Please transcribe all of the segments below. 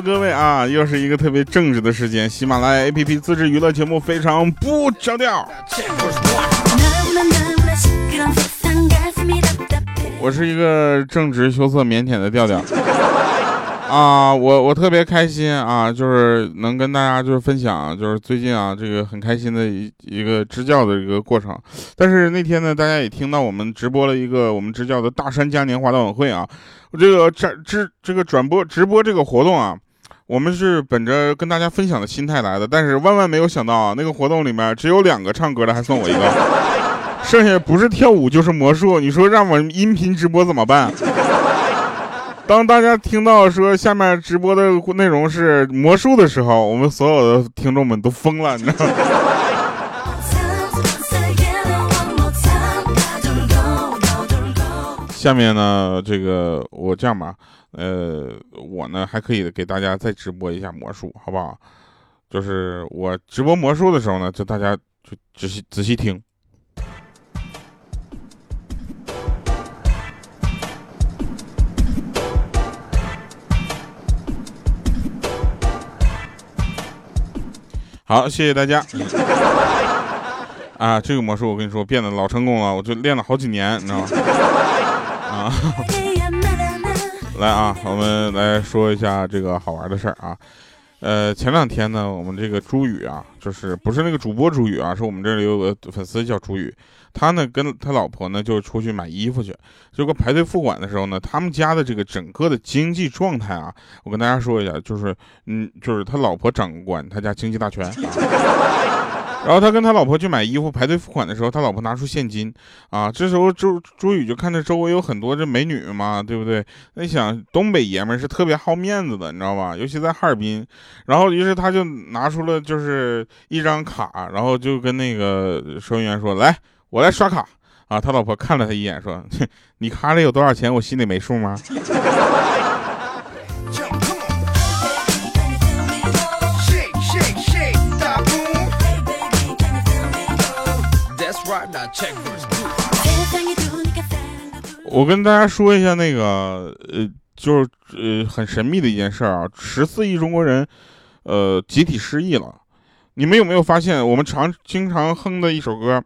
各位啊，又是一个特别正直的时间。喜马拉雅 APP 自制娱乐节目非常不着调。我是一个正直、羞涩、腼腆的调调。啊，我我特别开心啊，就是能跟大家就是分享，就是最近啊这个很开心的一一个支教的一个过程。但是那天呢，大家也听到我们直播了一个我们支教的大山嘉年华的晚会啊，这个转直这个转播直播这个活动啊，我们是本着跟大家分享的心态来的，但是万万没有想到啊，那个活动里面只有两个唱歌的，还算我一个，剩下不是跳舞就是魔术，你说让我音频直播怎么办？当大家听到说下面直播的内容是魔术的时候，我们所有的听众们都疯了，你知道吗？下面呢，这个我这样吧，呃，我呢还可以给大家再直播一下魔术，好不好？就是我直播魔术的时候呢，就大家就仔细仔细听。好，谢谢大家。啊，这个魔术我跟你说变得老成功了，我就练了好几年，你知道吗？啊，来啊，我们来说一下这个好玩的事儿啊。呃，前两天呢，我们这个朱宇啊，就是不是那个主播朱宇啊，是我们这里有个粉丝叫朱宇。他呢跟他老婆呢就出去买衣服去，结果排队付款的时候呢，他们家的这个整个的经济状态啊，我跟大家说一下，就是嗯，就是他老婆掌管他家经济大权。然后他跟他老婆去买衣服，排队付款的时候，他老婆拿出现金啊。这时候朱朱宇就看着周围有很多这美女嘛，对不对？那想东北爷们是特别好面子的，你知道吧？尤其在哈尔滨。然后于是他就拿出了就是一张卡，然后就跟那个收银员说：“来。”我来刷卡啊！他老婆看了他一眼，说：“ 你卡里有多少钱？我心里没数吗？” 我跟大家说一下那个，呃，就是呃很神秘的一件事啊，十四亿中国人，呃，集体失忆了。你们有没有发现，我们常经常哼的一首歌？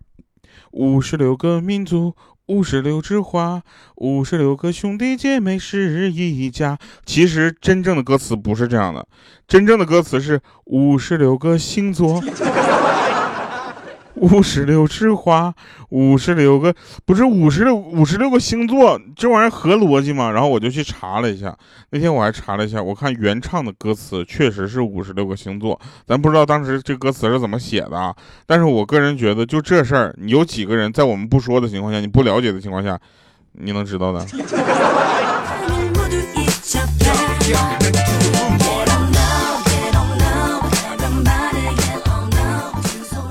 五十六个民族，五十六枝花，五十六个兄弟姐妹是一家。其实真正的歌词不是这样的，真正的歌词是五十六个星座。五十六枝花，五十六个不是五十六五十六个星座，这玩意儿合逻辑吗？然后我就去查了一下，那天我还查了一下，我看原唱的歌词确实是五十六个星座，咱不知道当时这歌词是怎么写的啊。但是我个人觉得，就这事儿，你有几个人在我们不说的情况下，你不了解的情况下，你能知道的？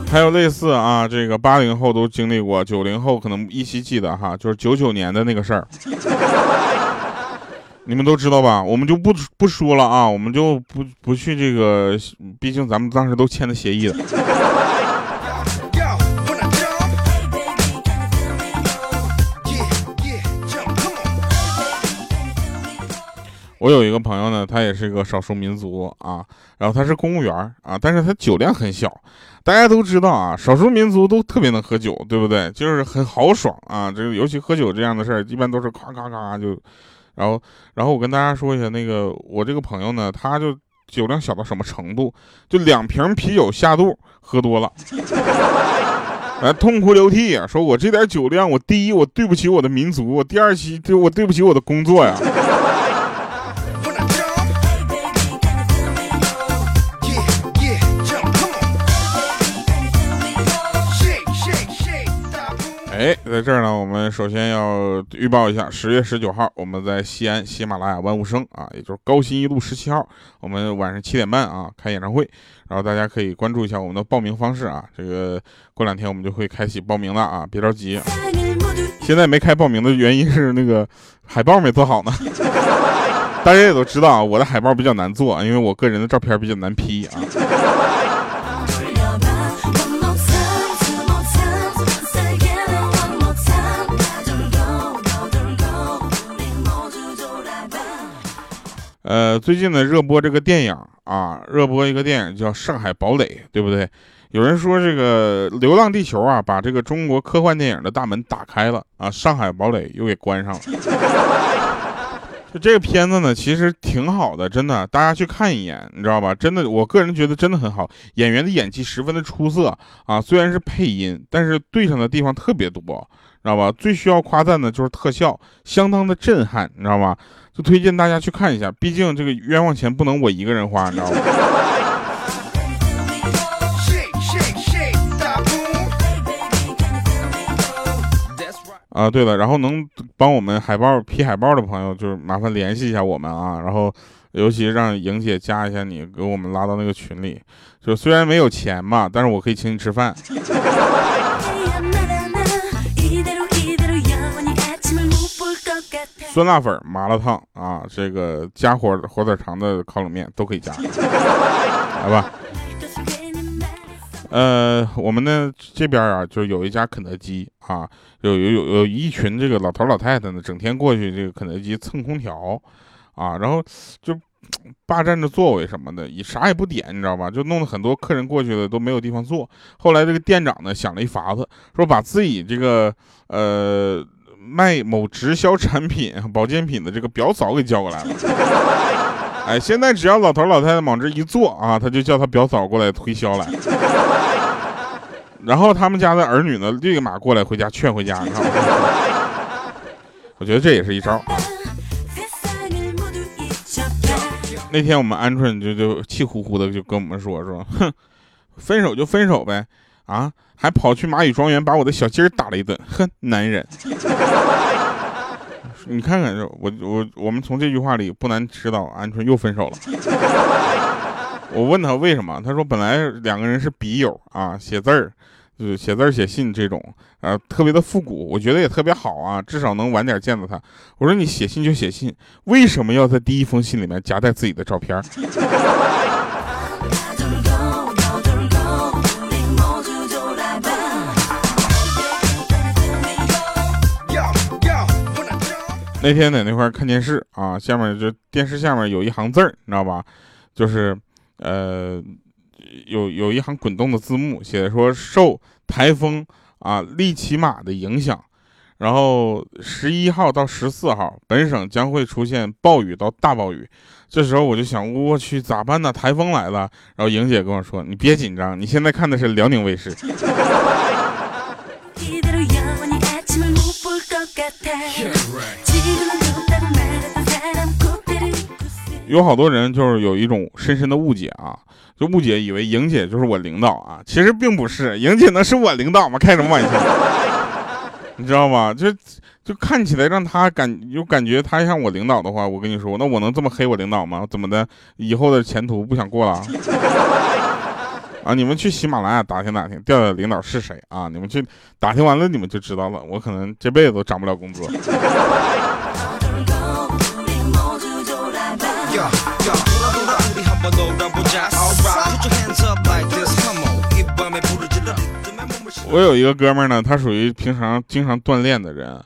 还有类似啊，这个八零后都经历过，九零后可能依稀记得哈，就是九九年的那个事儿，你们都知道吧？我们就不不说了啊，我们就不不去这个，毕竟咱们当时都签的协议了。我有一个朋友呢，他也是一个少数民族啊，然后他是公务员啊，但是他酒量很小。大家都知道啊，少数民族都特别能喝酒，对不对？就是很豪爽啊，这个尤其喝酒这样的事儿，一般都是咔咔咔就，然后然后我跟大家说一下，那个我这个朋友呢，他就酒量小到什么程度？就两瓶啤酒下肚，喝多了，来，痛哭流涕啊，说我这点酒量，我第一我对不起我的民族，我第二期对我对不起我的工作呀。哎，在这儿呢，我们首先要预报一下，十月十九号，我们在西安喜马拉雅万物生啊，也就是高新一路十七号，我们晚上七点半啊开演唱会，然后大家可以关注一下我们的报名方式啊，这个过两天我们就会开启报名了啊，别着急，现在没开报名的原因是那个海报没做好呢，大家也都知道啊，我的海报比较难做，因为我个人的照片比较难 P 啊。呃，最近呢热播这个电影啊，热播一个电影叫《上海堡垒》，对不对？有人说这个《流浪地球》啊，把这个中国科幻电影的大门打开了啊，《上海堡垒》又给关上了。就这个片子呢，其实挺好的，真的，大家去看一眼，你知道吧？真的，我个人觉得真的很好，演员的演技十分的出色啊。虽然是配音，但是对上的地方特别多，知道吧？最需要夸赞的就是特效，相当的震撼，你知道吗？就推荐大家去看一下，毕竟这个冤枉钱不能我一个人花，你知道吗？啊，对了，然后能帮我们海报 P 海报的朋友，就是麻烦联系一下我们啊。然后，尤其让莹姐加一下你，给我们拉到那个群里。就虽然没有钱嘛，但是我可以请你吃饭。酸辣粉、麻辣烫啊，这个加火火腿肠的烤冷面都可以加，来吧。呃，我们呢这边啊，就有一家肯德基啊，有有有有一群这个老头老太太呢，整天过去这个肯德基蹭空调，啊，然后就霸占着座位什么的，也啥也不点，你知道吧？就弄得很多客人过去了都没有地方坐。后来这个店长呢想了一法子，说把自己这个呃卖某直销产品 保健品的这个表嫂给叫过来了。哎，现在只要老头老太太往这一坐啊，他就叫他表嫂过来推销来。然后他们家的儿女呢，立马过来回家劝回家，你知道吗？我觉得这也是一招。那天我们鹌鹑就就气呼呼的就跟我们说说，哼，分手就分手呗，啊，还跑去蚂蚁庄园把我的小鸡儿打了一顿，哼，男人。你看看，我我我们从这句话里不难知道，鹌鹑又分手了。我问他为什么，他说本来两个人是笔友啊，写字儿，就写字儿写信这种，啊，特别的复古，我觉得也特别好啊，至少能晚点见到他。我说你写信就写信，为什么要在第一封信里面夹带自己的照片？那天在那块看电视啊，下面就电视下面有一行字儿，你知道吧？就是，呃，有有一行滚动的字幕，写的说受台风啊利奇马的影响，然后十一号到十四号，本省将会出现暴雨到大暴雨。这时候我就想，我去咋办呢？台风来了。然后莹姐跟我说：“你别紧张，你现在看的是辽宁卫视。”有好多人就是有一种深深的误解啊，就误解以为莹姐就是我领导啊，其实并不是，莹姐能是我领导吗？开什么玩笑？你知道吗？就就看起来让他感有感觉他像我领导的话，我跟你说，那我能这么黑我领导吗？怎么的？以后的前途不想过了？啊！你们去喜马拉雅打听打听，调调领导是谁啊？你们去打听完了，你们就知道了。我可能这辈子都涨不了工资。我有一个哥们儿呢，他属于平常经常锻炼的人。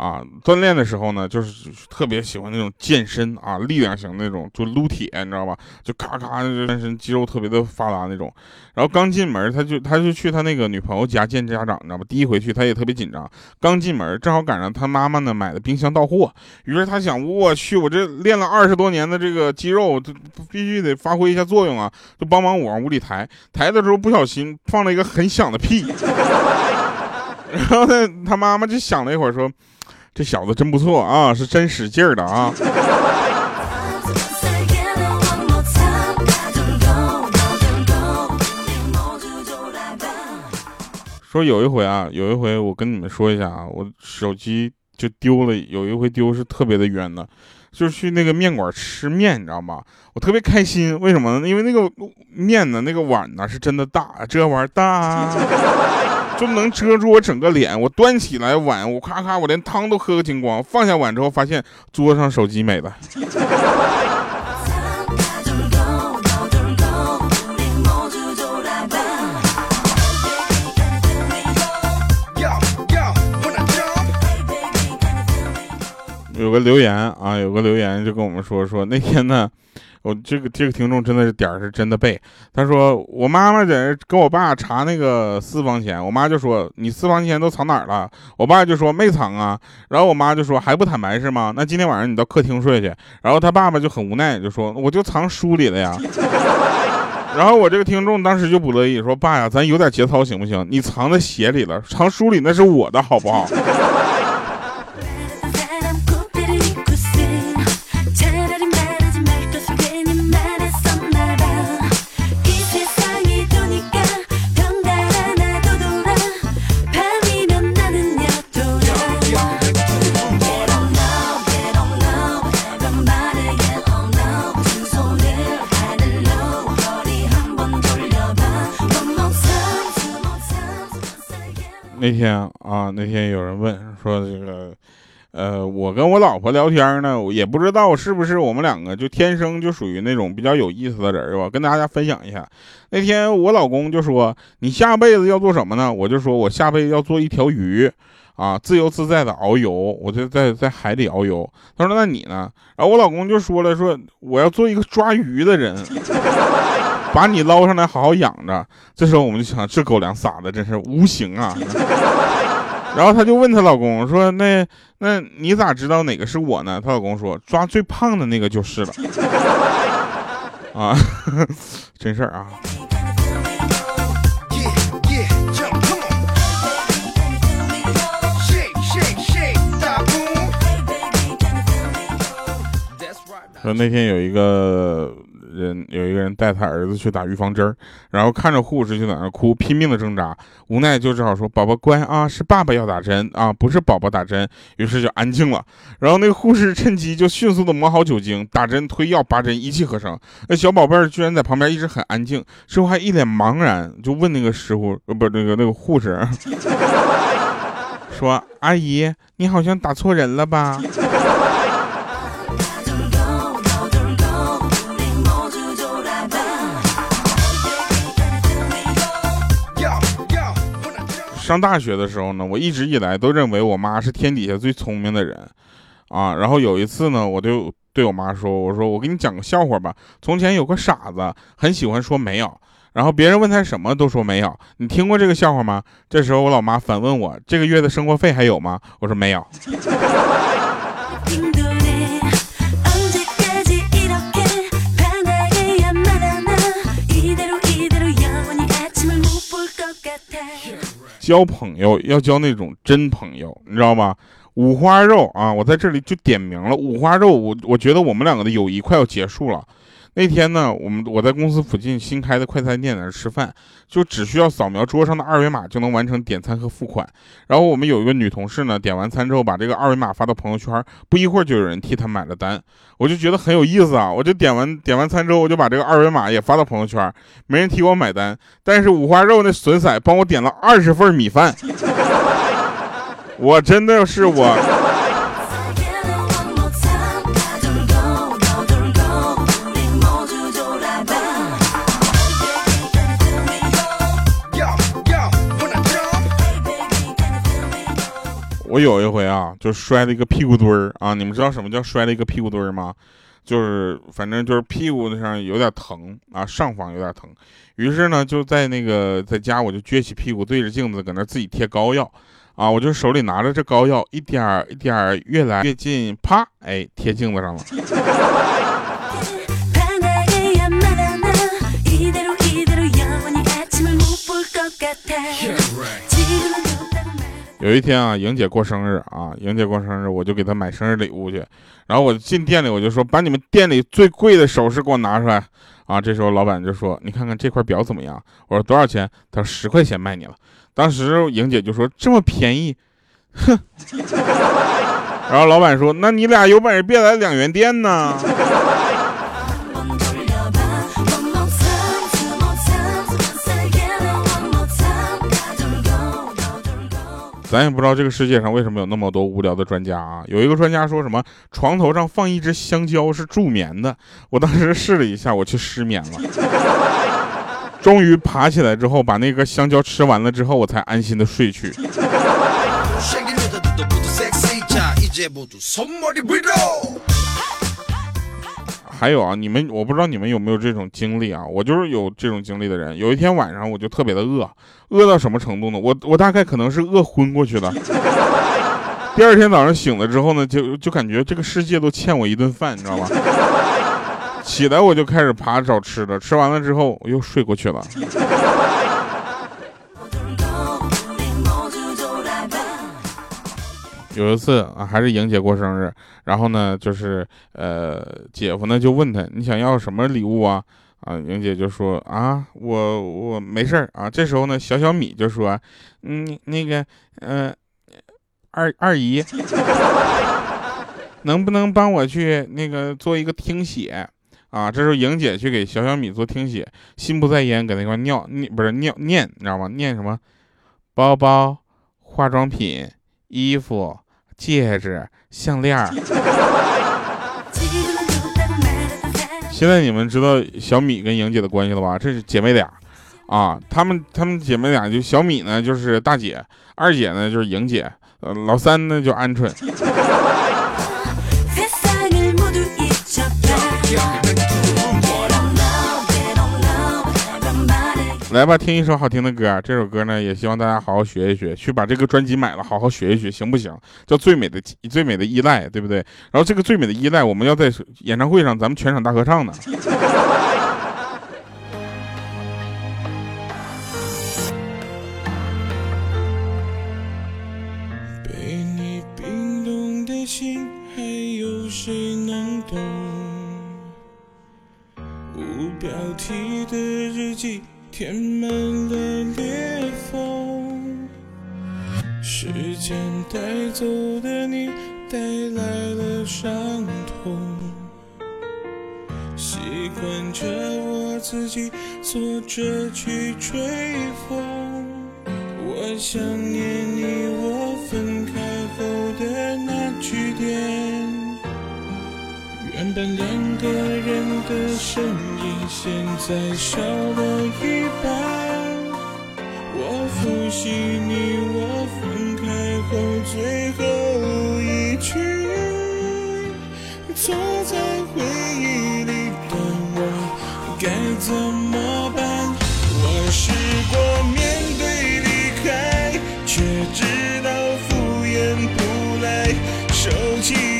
啊，锻炼的时候呢，就是特别喜欢那种健身啊，力量型那种，就撸铁，你知道吧？就咔咔健身，肌肉特别的发达那种。然后刚进门，他就他就去他那个女朋友家见家长，你知道吧？第一回去，他也特别紧张。刚进门，正好赶上他妈妈呢买的冰箱到货，于是他想，我去，我这练了二十多年的这个肌肉，必须得发挥一下作用啊！就帮忙我往屋里抬，抬的时候不小心放了一个很响的屁。然后呢，他妈妈就想了一会儿说。这小子真不错啊，是真使劲儿的啊！说有一回啊，有一回我跟你们说一下啊，我手机就丢了。有一回丢是特别的冤的，就是去那个面馆吃面，你知道吗？我特别开心，为什么呢？因为那个面呢，那个碗呢是真的大，这玩意儿大。就能遮住我整个脸。我端起来碗，我咔咔，我连汤都喝个精光。放下碗之后，发现桌上手机没了。有个留言啊，有个留言就跟我们说说那天呢。我这个这个听众真的是点儿是真的背。他说我妈妈在跟我爸查那个私房钱，我妈就说你私房钱都藏哪儿了？我爸就说没藏啊。然后我妈就说还不坦白是吗？那今天晚上你到客厅睡去。然后他爸爸就很无奈，就说我就藏书里了呀。然后我这个听众当时就不乐意，说爸呀，咱有点节操行不行？你藏在鞋里了，藏书里那是我的好不好？那天啊，那天有人问说这个，呃，我跟我老婆聊天呢，也不知道是不是我们两个就天生就属于那种比较有意思的人吧？跟大家分享一下。那天我老公就说：“你下辈子要做什么呢？”我就说：“我下辈子要做一条鱼，啊，自由自在的遨游，我就在在海里遨游。”他说：“那你呢？”然后我老公就说了：“说我要做一个抓鱼的人。” 把你捞上来，好好养着。这时候我们就想，这狗粮撒的真是无形啊。然后她就问她老公说：“那那你咋知道哪个是我呢？”她老公说：“抓最胖的那个就是了。”啊，真事儿啊。说那天有一个。人有一个人带他儿子去打预防针儿然后看着护士就在那哭，拼命的挣扎，无奈就只好说：“宝宝乖啊，是爸爸要打针啊，不是宝宝打针。”于是就安静了。然后那个护士趁机就迅速的抹好酒精，打针、推药、拔针，一气呵成。那小宝贝儿居然在旁边一直很安静，之后还一脸茫然，就问那个师傅，呃，不，那个那个护士，说：“阿姨，你好像打错人了吧？”上大学的时候呢，我一直以来都认为我妈是天底下最聪明的人，啊，然后有一次呢，我就对我妈说：“我说我给你讲个笑话吧。从前有个傻子，很喜欢说没有，然后别人问他什么都说没有。你听过这个笑话吗？”这时候我老妈反问我：“这个月的生活费还有吗？”我说：“没有。”交朋友要交那种真朋友，你知道吗？五花肉啊，我在这里就点名了。五花肉，我我觉得我们两个的友谊快要结束了。那天呢，我们我在公司附近新开的快餐店那吃饭，就只需要扫描桌上的二维码就能完成点餐和付款。然后我们有一个女同事呢，点完餐之后把这个二维码发到朋友圈，不一会儿就有人替她买了单。我就觉得很有意思啊，我就点完点完餐之后，我就把这个二维码也发到朋友圈，没人替我买单，但是五花肉那损色帮我点了二十份米饭，我真的是我。我有一回啊，就摔了一个屁股墩儿啊！你们知道什么叫摔了一个屁股墩儿吗？就是反正就是屁股上有点疼啊，上方有点疼。于是呢，就在那个在家，我就撅起屁股对着镜子，搁那自己贴膏药啊。我就手里拿着这膏药，一点儿一点儿越来越近，啪，哎，贴镜子上了。有一天啊，莹姐过生日啊，莹姐过生日，我就给她买生日礼物去。然后我进店里，我就说，把你们店里最贵的首饰给我拿出来啊。这时候老板就说，你看看这块表怎么样？我说多少钱？他说十块钱卖你了。当时莹姐就说这么便宜，哼。然后老板说，那你俩有本事别来两元店呢。咱也不知道这个世界上为什么有那么多无聊的专家啊！有一个专家说什么床头上放一只香蕉是助眠的，我当时试了一下，我去失眠了。终于爬起来之后，把那个香蕉吃完了之后，我才安心的睡去。还有啊，你们我不知道你们有没有这种经历啊？我就是有这种经历的人。有一天晚上，我就特别的饿，饿到什么程度呢？我我大概可能是饿昏过去的。第二天早上醒了之后呢，就就感觉这个世界都欠我一顿饭，你知道吗？起来我就开始爬找吃的，吃完了之后我又睡过去了。有一次啊，还是莹姐过生日，然后呢，就是呃，姐夫呢就问她你想要什么礼物啊？啊，莹姐就说啊，我我没事儿啊。这时候呢，小小米就说，嗯，那个，呃，二二姨，能不能帮我去那个做一个听写啊？这时候莹姐去给小小米做听写，心不在焉，搁那块尿不是尿念，你知道吗？念什么？包包、化妆品、衣服。戒指、项链 现在你们知道小米跟莹姐的关系了吧？这是姐妹俩，啊，她们她们姐妹俩就小米呢就是大姐，二姐呢就是莹姐，呃，老三呢就鹌鹑。来吧，听一首好听的歌。这首歌呢，也希望大家好好学一学，去把这个专辑买了，好好学一学，行不行？叫《最美的最美的依赖》，对不对？然后这个《最美的依赖》，我们要在演唱会上，咱们全场大合唱呢。被你冰冻的心，还有谁能懂？无标题的日记。填满了裂缝，时间带走的你，带来了伤痛。习惯着我自己坐着去吹风，我想念你，我分开后的那句点。原本两个人的身影，现在少了一半。我复习你我分开后最后一句，坐在回忆里的我该怎么办？我试过面对离开，却知道敷衍不来，收起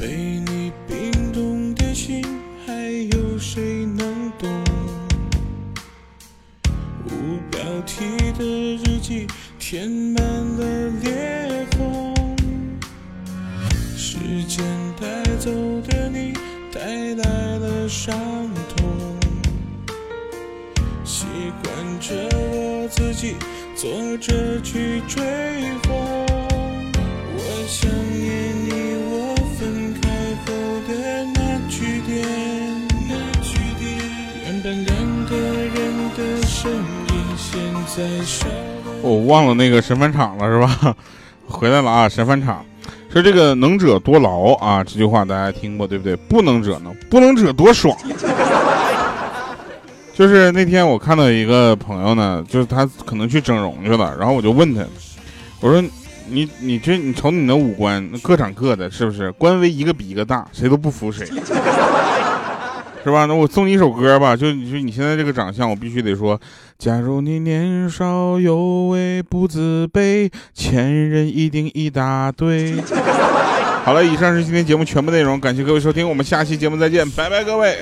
被你冰冻的心，还有谁能懂？无标题的日记，填满了裂缝。时间带走的你，带来了伤痛。习惯着我自己，坐着去追我忘了那个神返场了，是吧？回来了啊！神返场，说这个能者多劳啊，这句话大家听过对不对？不能者呢？不能者多爽。就是那天我看到一个朋友呢，就是他可能去整容去了，然后我就问他，我说你你这你瞅你那五官，各长各的，是不是？官威一个比一个大，谁都不服谁。是吧？那我送你一首歌吧，就你说你现在这个长相，我必须得说。假如你年少有为不自卑，前任一定一大堆。好了，以上是今天节目全部内容，感谢各位收听，我们下期节目再见，拜拜，各位。